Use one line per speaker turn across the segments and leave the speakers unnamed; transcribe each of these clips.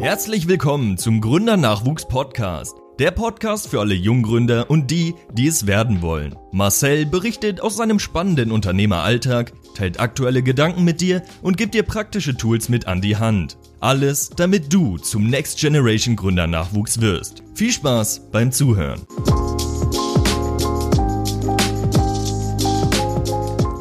Herzlich willkommen zum Gründernachwuchs Podcast. Der Podcast für alle Junggründer und die, die es werden wollen. Marcel berichtet aus seinem spannenden Unternehmeralltag, teilt aktuelle Gedanken mit dir und gibt dir praktische Tools mit an die Hand. Alles, damit du zum Next Generation Gründernachwuchs wirst. Viel Spaß beim Zuhören.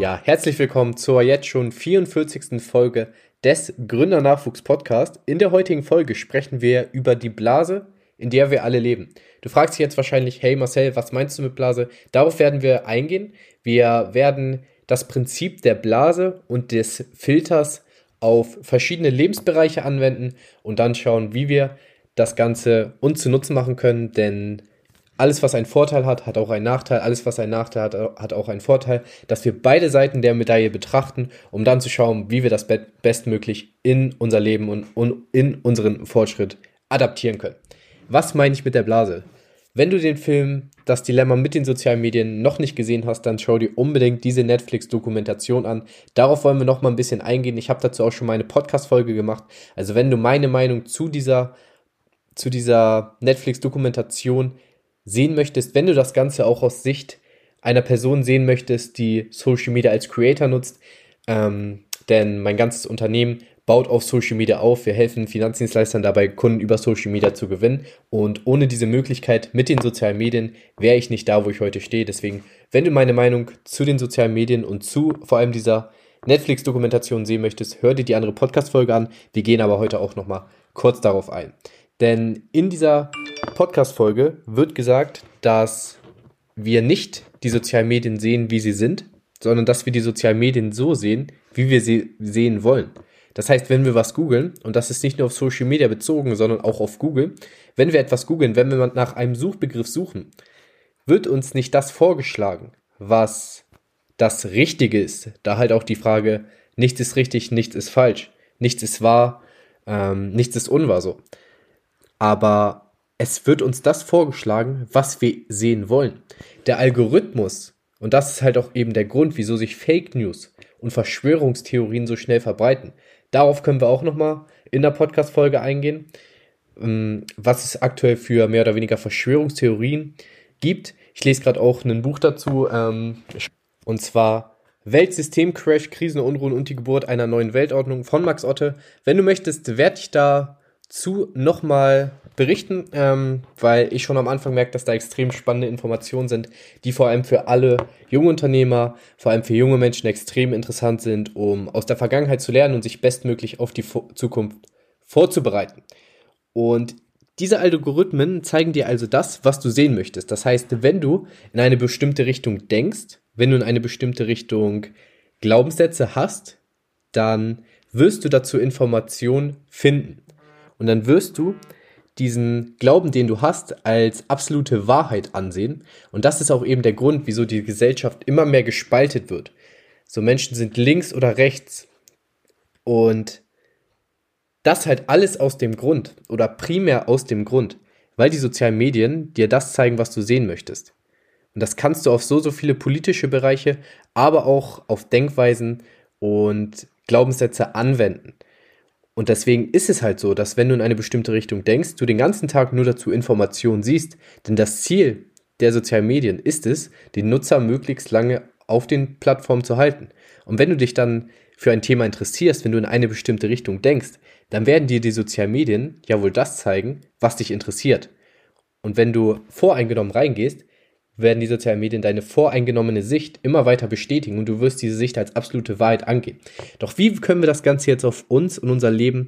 Ja, herzlich willkommen zur jetzt schon 44. Folge des Gründernachwuchs Podcast. In der heutigen Folge sprechen wir über die Blase, in der wir alle leben. Du fragst dich jetzt wahrscheinlich, hey Marcel, was meinst du mit Blase? Darauf werden wir eingehen. Wir werden das Prinzip der Blase und des Filters auf verschiedene Lebensbereiche anwenden und dann schauen, wie wir das Ganze uns zu Nutzen machen können, denn alles, was einen Vorteil hat, hat auch einen Nachteil. Alles, was einen Nachteil hat, hat auch einen Vorteil. Dass wir beide Seiten der Medaille betrachten, um dann zu schauen, wie wir das bestmöglich in unser Leben und in unseren Fortschritt adaptieren können. Was meine ich mit der Blase? Wenn du den Film Das Dilemma mit den sozialen Medien noch nicht gesehen hast, dann schau dir unbedingt diese Netflix-Dokumentation an. Darauf wollen wir noch mal ein bisschen eingehen. Ich habe dazu auch schon mal eine Podcast-Folge gemacht. Also wenn du meine Meinung zu dieser, zu dieser Netflix-Dokumentation sehen möchtest, wenn du das Ganze auch aus Sicht einer Person sehen möchtest, die Social Media als Creator nutzt. Ähm, denn mein ganzes Unternehmen baut auf Social Media auf. Wir helfen Finanzdienstleistern dabei, Kunden über Social Media zu gewinnen. Und ohne diese Möglichkeit mit den sozialen Medien wäre ich nicht da, wo ich heute stehe. Deswegen, wenn du meine Meinung zu den sozialen Medien und zu vor allem dieser Netflix-Dokumentation sehen möchtest, hör dir die andere Podcast-Folge an. Wir gehen aber heute auch nochmal kurz darauf ein. Denn in dieser Podcast-Folge wird gesagt, dass wir nicht die sozialen Medien sehen, wie sie sind, sondern dass wir die sozialen Medien so sehen, wie wir sie sehen wollen. Das heißt, wenn wir was googeln, und das ist nicht nur auf Social Media bezogen, sondern auch auf Google, wenn wir etwas googeln, wenn wir nach einem Suchbegriff suchen, wird uns nicht das vorgeschlagen, was das Richtige ist. Da halt auch die Frage, nichts ist richtig, nichts ist falsch, nichts ist wahr, ähm, nichts ist unwahr so aber es wird uns das vorgeschlagen, was wir sehen wollen. Der Algorithmus, und das ist halt auch eben der Grund, wieso sich Fake News und Verschwörungstheorien so schnell verbreiten. Darauf können wir auch nochmal in der Podcast-Folge eingehen, ähm, was es aktuell für mehr oder weniger Verschwörungstheorien gibt. Ich lese gerade auch ein Buch dazu, ähm, und zwar Weltsystemcrash, Krisen, Unruhen und die Geburt einer neuen Weltordnung von Max Otte. Wenn du möchtest, werde ich da zu nochmal berichten, ähm, weil ich schon am Anfang merke, dass da extrem spannende Informationen sind, die vor allem für alle junge Unternehmer, vor allem für junge Menschen extrem interessant sind, um aus der Vergangenheit zu lernen und sich bestmöglich auf die Zukunft vorzubereiten. Und diese Algorithmen zeigen dir also das, was du sehen möchtest. Das heißt, wenn du in eine bestimmte Richtung denkst, wenn du in eine bestimmte Richtung Glaubenssätze hast, dann wirst du dazu Informationen finden. Und dann wirst du diesen Glauben, den du hast, als absolute Wahrheit ansehen. Und das ist auch eben der Grund, wieso die Gesellschaft immer mehr gespaltet wird. So Menschen sind links oder rechts. Und das halt alles aus dem Grund oder primär aus dem Grund, weil die sozialen Medien dir das zeigen, was du sehen möchtest. Und das kannst du auf so, so viele politische Bereiche, aber auch auf Denkweisen und Glaubenssätze anwenden. Und deswegen ist es halt so, dass wenn du in eine bestimmte Richtung denkst, du den ganzen Tag nur dazu Informationen siehst. Denn das Ziel der sozialen Medien ist es, den Nutzer möglichst lange auf den Plattformen zu halten. Und wenn du dich dann für ein Thema interessierst, wenn du in eine bestimmte Richtung denkst, dann werden dir die sozialen Medien ja wohl das zeigen, was dich interessiert. Und wenn du voreingenommen reingehst, werden die sozialen Medien deine voreingenommene Sicht immer weiter bestätigen und du wirst diese Sicht als absolute Wahrheit angehen. Doch wie können wir das Ganze jetzt auf uns und unser Leben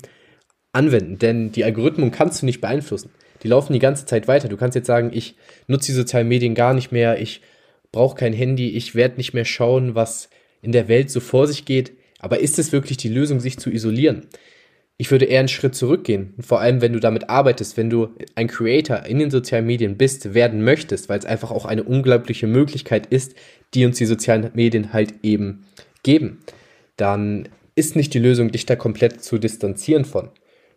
anwenden? Denn die Algorithmen kannst du nicht beeinflussen. Die laufen die ganze Zeit weiter. Du kannst jetzt sagen, ich nutze die sozialen Medien gar nicht mehr, ich brauche kein Handy, ich werde nicht mehr schauen, was in der Welt so vor sich geht. Aber ist es wirklich die Lösung, sich zu isolieren? Ich würde eher einen Schritt zurückgehen. Vor allem, wenn du damit arbeitest, wenn du ein Creator in den sozialen Medien bist, werden möchtest, weil es einfach auch eine unglaubliche Möglichkeit ist, die uns die sozialen Medien halt eben geben, dann ist nicht die Lösung, dich da komplett zu distanzieren von,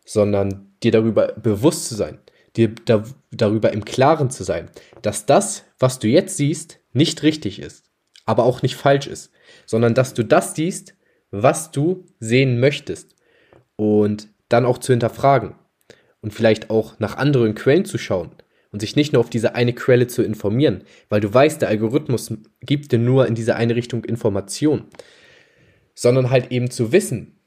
sondern dir darüber bewusst zu sein, dir da, darüber im Klaren zu sein, dass das, was du jetzt siehst, nicht richtig ist, aber auch nicht falsch ist, sondern dass du das siehst, was du sehen möchtest und dann auch zu hinterfragen. und vielleicht auch nach anderen Quellen zu schauen und sich nicht nur auf diese eine Quelle zu informieren, weil du weißt, der Algorithmus gibt dir nur in diese eine Richtung Information, sondern halt eben zu wissen,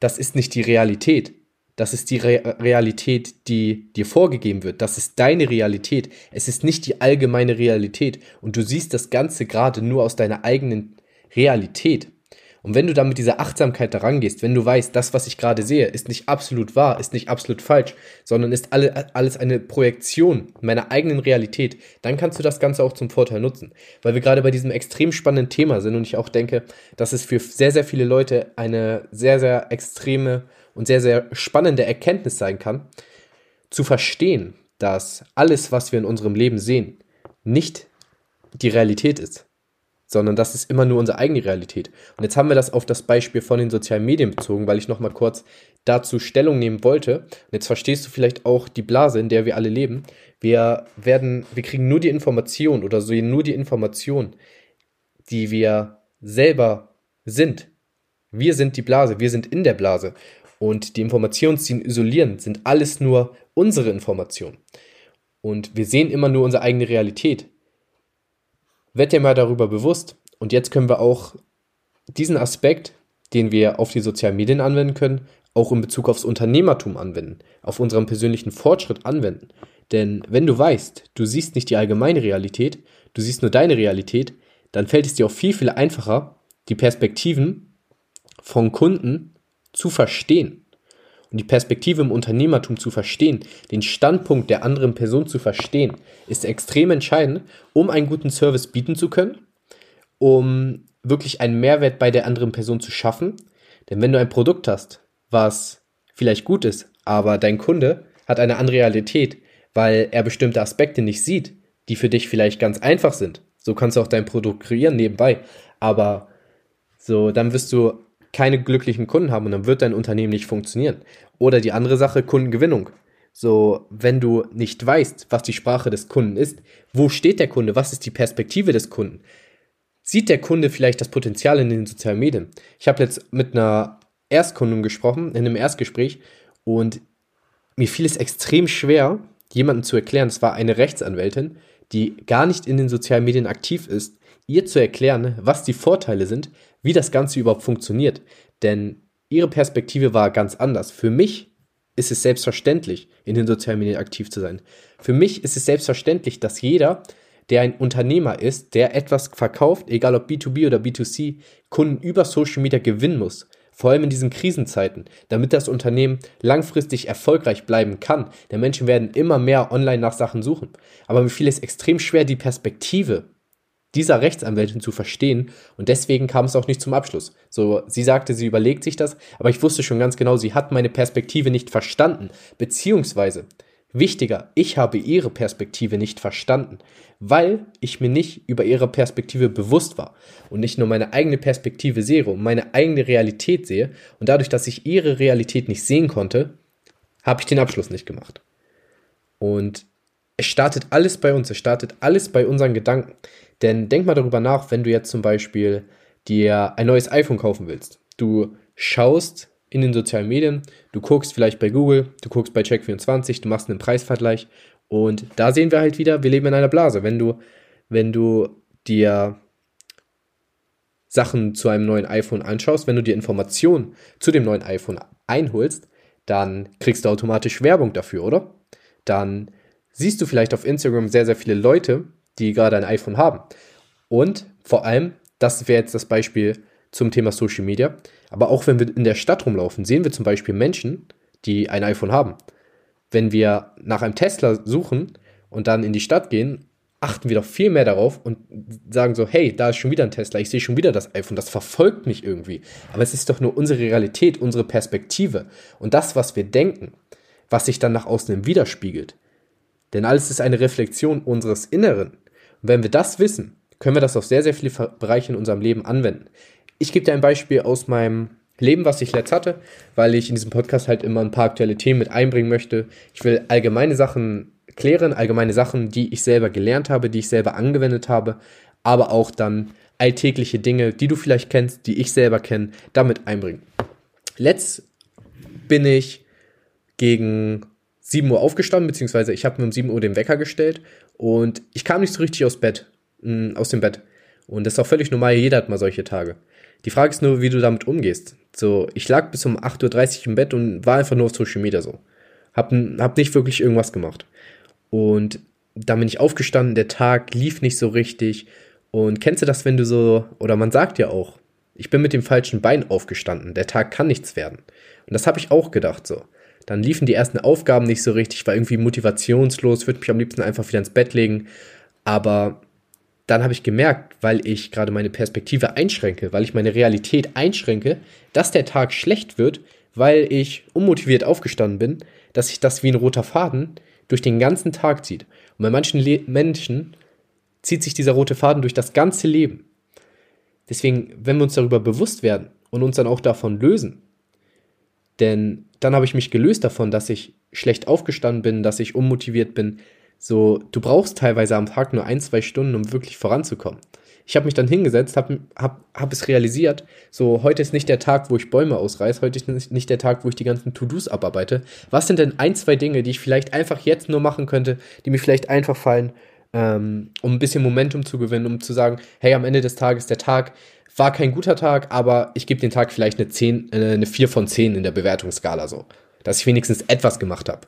das ist nicht die Realität. Das ist die Re Realität, die dir vorgegeben wird. Das ist deine Realität. Es ist nicht die allgemeine Realität. Und du siehst das Ganze gerade nur aus deiner eigenen Realität. Und wenn du dann mit dieser Achtsamkeit daran gehst, wenn du weißt, das, was ich gerade sehe, ist nicht absolut wahr, ist nicht absolut falsch, sondern ist alle, alles eine Projektion meiner eigenen Realität, dann kannst du das Ganze auch zum Vorteil nutzen. Weil wir gerade bei diesem extrem spannenden Thema sind und ich auch denke, dass es für sehr, sehr viele Leute eine sehr, sehr extreme und sehr, sehr spannende Erkenntnis sein kann, zu verstehen, dass alles, was wir in unserem Leben sehen, nicht die Realität ist sondern das ist immer nur unsere eigene Realität. Und jetzt haben wir das auf das Beispiel von den sozialen Medien bezogen, weil ich nochmal kurz dazu Stellung nehmen wollte. Und jetzt verstehst du vielleicht auch die Blase, in der wir alle leben. Wir werden, wir kriegen nur die Information oder sehen nur die Information, die wir selber sind. Wir sind die Blase, wir sind in der Blase. Und die Informationen, die isolieren, sind alles nur unsere Informationen. Und wir sehen immer nur unsere eigene Realität. Werd dir mal darüber bewusst. Und jetzt können wir auch diesen Aspekt, den wir auf die sozialen Medien anwenden können, auch in Bezug aufs Unternehmertum anwenden, auf unseren persönlichen Fortschritt anwenden. Denn wenn du weißt, du siehst nicht die allgemeine Realität, du siehst nur deine Realität, dann fällt es dir auch viel, viel einfacher, die Perspektiven von Kunden zu verstehen und die Perspektive im Unternehmertum zu verstehen, den Standpunkt der anderen Person zu verstehen, ist extrem entscheidend, um einen guten Service bieten zu können, um wirklich einen Mehrwert bei der anderen Person zu schaffen. Denn wenn du ein Produkt hast, was vielleicht gut ist, aber dein Kunde hat eine andere Realität, weil er bestimmte Aspekte nicht sieht, die für dich vielleicht ganz einfach sind. So kannst du auch dein Produkt kreieren nebenbei. Aber so, dann wirst du keine glücklichen Kunden haben und dann wird dein Unternehmen nicht funktionieren. Oder die andere Sache, Kundengewinnung. So, wenn du nicht weißt, was die Sprache des Kunden ist, wo steht der Kunde, was ist die Perspektive des Kunden? Sieht der Kunde vielleicht das Potenzial in den sozialen Medien? Ich habe jetzt mit einer Erstkundin gesprochen, in einem Erstgespräch, und mir fiel es extrem schwer, jemandem zu erklären, es war eine Rechtsanwältin, die gar nicht in den sozialen Medien aktiv ist, ihr zu erklären, was die Vorteile sind, wie das Ganze überhaupt funktioniert. Denn ihre Perspektive war ganz anders. Für mich ist es selbstverständlich, in den sozialen Medien aktiv zu sein. Für mich ist es selbstverständlich, dass jeder, der ein Unternehmer ist, der etwas verkauft, egal ob B2B oder B2C, Kunden über Social Media gewinnen muss. Vor allem in diesen Krisenzeiten, damit das Unternehmen langfristig erfolgreich bleiben kann. Der Menschen werden immer mehr online nach Sachen suchen. Aber mir fiel es extrem schwer, die Perspektive dieser Rechtsanwältin zu verstehen und deswegen kam es auch nicht zum Abschluss. So, sie sagte, sie überlegt sich das, aber ich wusste schon ganz genau, sie hat meine Perspektive nicht verstanden, beziehungsweise wichtiger, ich habe ihre Perspektive nicht verstanden, weil ich mir nicht über ihre Perspektive bewusst war und nicht nur meine eigene Perspektive sehe und meine eigene Realität sehe und dadurch, dass ich ihre Realität nicht sehen konnte, habe ich den Abschluss nicht gemacht. Und es startet alles bei uns, es startet alles bei unseren Gedanken. Denn denk mal darüber nach, wenn du jetzt zum Beispiel dir ein neues iPhone kaufen willst. Du schaust in den sozialen Medien, du guckst vielleicht bei Google, du guckst bei Check24, du machst einen Preisvergleich und da sehen wir halt wieder, wir leben in einer Blase. Wenn du, wenn du dir Sachen zu einem neuen iPhone anschaust, wenn du dir Informationen zu dem neuen iPhone einholst, dann kriegst du automatisch Werbung dafür, oder? Dann siehst du vielleicht auf Instagram sehr, sehr viele Leute, die gerade ein iPhone haben. Und vor allem, das wäre jetzt das Beispiel zum Thema Social Media, aber auch wenn wir in der Stadt rumlaufen, sehen wir zum Beispiel Menschen, die ein iPhone haben. Wenn wir nach einem Tesla suchen und dann in die Stadt gehen, achten wir doch viel mehr darauf und sagen so, hey, da ist schon wieder ein Tesla, ich sehe schon wieder das iPhone, das verfolgt mich irgendwie. Aber es ist doch nur unsere Realität, unsere Perspektive und das, was wir denken, was sich dann nach außen widerspiegelt. Denn alles ist eine Reflexion unseres Inneren. Und wenn wir das wissen, können wir das auf sehr, sehr viele Bereiche in unserem Leben anwenden. Ich gebe dir ein Beispiel aus meinem Leben, was ich letzt hatte, weil ich in diesem Podcast halt immer ein paar aktuelle Themen mit einbringen möchte. Ich will allgemeine Sachen klären, allgemeine Sachen, die ich selber gelernt habe, die ich selber angewendet habe, aber auch dann alltägliche Dinge, die du vielleicht kennst, die ich selber kenne, damit einbringen. Letzt bin ich gegen 7 Uhr aufgestanden, beziehungsweise ich habe mir um 7 Uhr den Wecker gestellt und ich kam nicht so richtig aus Bett, mh, aus dem Bett. Und das ist auch völlig normal, jeder hat mal solche Tage. Die Frage ist nur, wie du damit umgehst. So, ich lag bis um 8.30 Uhr im Bett und war einfach nur auf Social Media so. Hab, hab nicht wirklich irgendwas gemacht. Und dann bin ich aufgestanden, der Tag lief nicht so richtig. Und kennst du das, wenn du so, oder man sagt ja auch, ich bin mit dem falschen Bein aufgestanden, der Tag kann nichts werden. Und das habe ich auch gedacht so. Dann liefen die ersten Aufgaben nicht so richtig, war irgendwie motivationslos, würde mich am liebsten einfach wieder ins Bett legen. Aber dann habe ich gemerkt, weil ich gerade meine Perspektive einschränke, weil ich meine Realität einschränke, dass der Tag schlecht wird, weil ich unmotiviert aufgestanden bin, dass sich das wie ein roter Faden durch den ganzen Tag zieht. Und bei manchen Le Menschen zieht sich dieser rote Faden durch das ganze Leben. Deswegen, wenn wir uns darüber bewusst werden und uns dann auch davon lösen, denn dann habe ich mich gelöst davon, dass ich schlecht aufgestanden bin, dass ich unmotiviert bin. So, du brauchst teilweise am Tag nur ein, zwei Stunden, um wirklich voranzukommen. Ich habe mich dann hingesetzt, habe hab, hab es realisiert, so heute ist nicht der Tag, wo ich Bäume ausreiße, heute ist nicht der Tag, wo ich die ganzen To-Dos abarbeite. Was sind denn ein, zwei Dinge, die ich vielleicht einfach jetzt nur machen könnte, die mir vielleicht einfach fallen, ähm, um ein bisschen Momentum zu gewinnen, um zu sagen, hey, am Ende des Tages, der Tag war kein guter Tag, aber ich gebe den Tag vielleicht eine 10, äh, eine 4 von 10 in der Bewertungsskala so. Dass ich wenigstens etwas gemacht habe.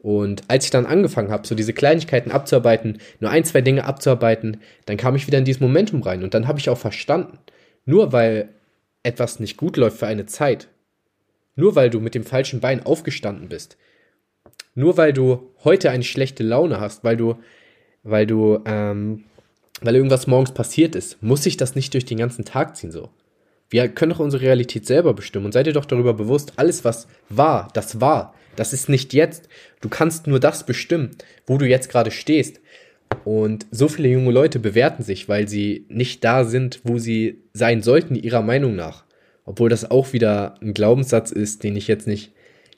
Und als ich dann angefangen habe, so diese Kleinigkeiten abzuarbeiten, nur ein, zwei Dinge abzuarbeiten, dann kam ich wieder in dieses Momentum rein. Und dann habe ich auch verstanden, nur weil etwas nicht gut läuft für eine Zeit, nur weil du mit dem falschen Bein aufgestanden bist, nur weil du heute eine schlechte Laune hast, weil du, weil du, ähm, weil irgendwas morgens passiert ist, muss sich das nicht durch den ganzen Tag ziehen so. Wir können doch unsere Realität selber bestimmen und seid ihr doch darüber bewusst, alles was war, das war. Das ist nicht jetzt. Du kannst nur das bestimmen, wo du jetzt gerade stehst. Und so viele junge Leute bewerten sich, weil sie nicht da sind, wo sie sein sollten, ihrer Meinung nach. Obwohl das auch wieder ein Glaubenssatz ist, den ich jetzt nicht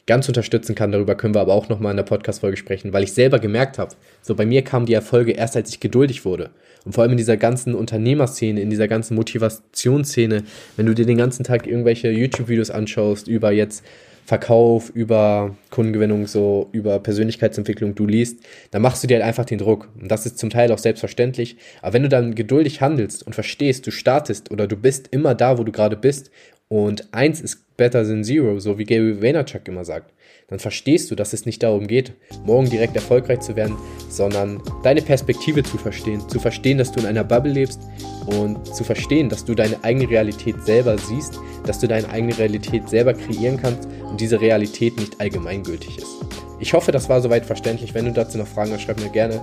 ganz unterstützen kann. Darüber können wir aber auch nochmal in der Podcast-Folge sprechen, weil ich selber gemerkt habe, so bei mir kamen die Erfolge erst, als ich geduldig wurde. Und vor allem in dieser ganzen Unternehmerszene, in dieser ganzen Motivationsszene, wenn du dir den ganzen Tag irgendwelche YouTube-Videos anschaust über jetzt Verkauf, über Kundengewinnung, so über Persönlichkeitsentwicklung du liest, dann machst du dir halt einfach den Druck. Und das ist zum Teil auch selbstverständlich. Aber wenn du dann geduldig handelst und verstehst, du startest oder du bist immer da, wo du gerade bist und eins ist better than zero, so wie Gary Vaynerchuk immer sagt, dann verstehst du, dass es nicht darum geht, morgen direkt erfolgreich zu werden, sondern deine Perspektive zu verstehen, zu verstehen, dass du in einer Bubble lebst und zu verstehen, dass du deine eigene Realität selber siehst, dass du deine eigene Realität selber kreieren kannst und diese Realität nicht allgemeingültig ist. Ich hoffe, das war soweit verständlich. Wenn du dazu noch Fragen hast, schreib mir gerne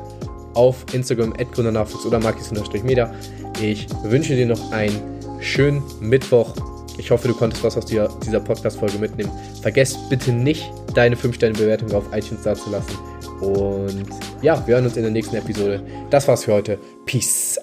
auf Instagram @gründernachwuchs oder markis-media. Ich wünsche dir noch einen schönen Mittwoch ich hoffe, du konntest was aus dieser, dieser Podcast-Folge mitnehmen. Vergesst bitte nicht, deine 5-Sterne-Bewertung auf iTunes da zu lassen. Und ja, wir hören uns in der nächsten Episode. Das war's für heute. Peace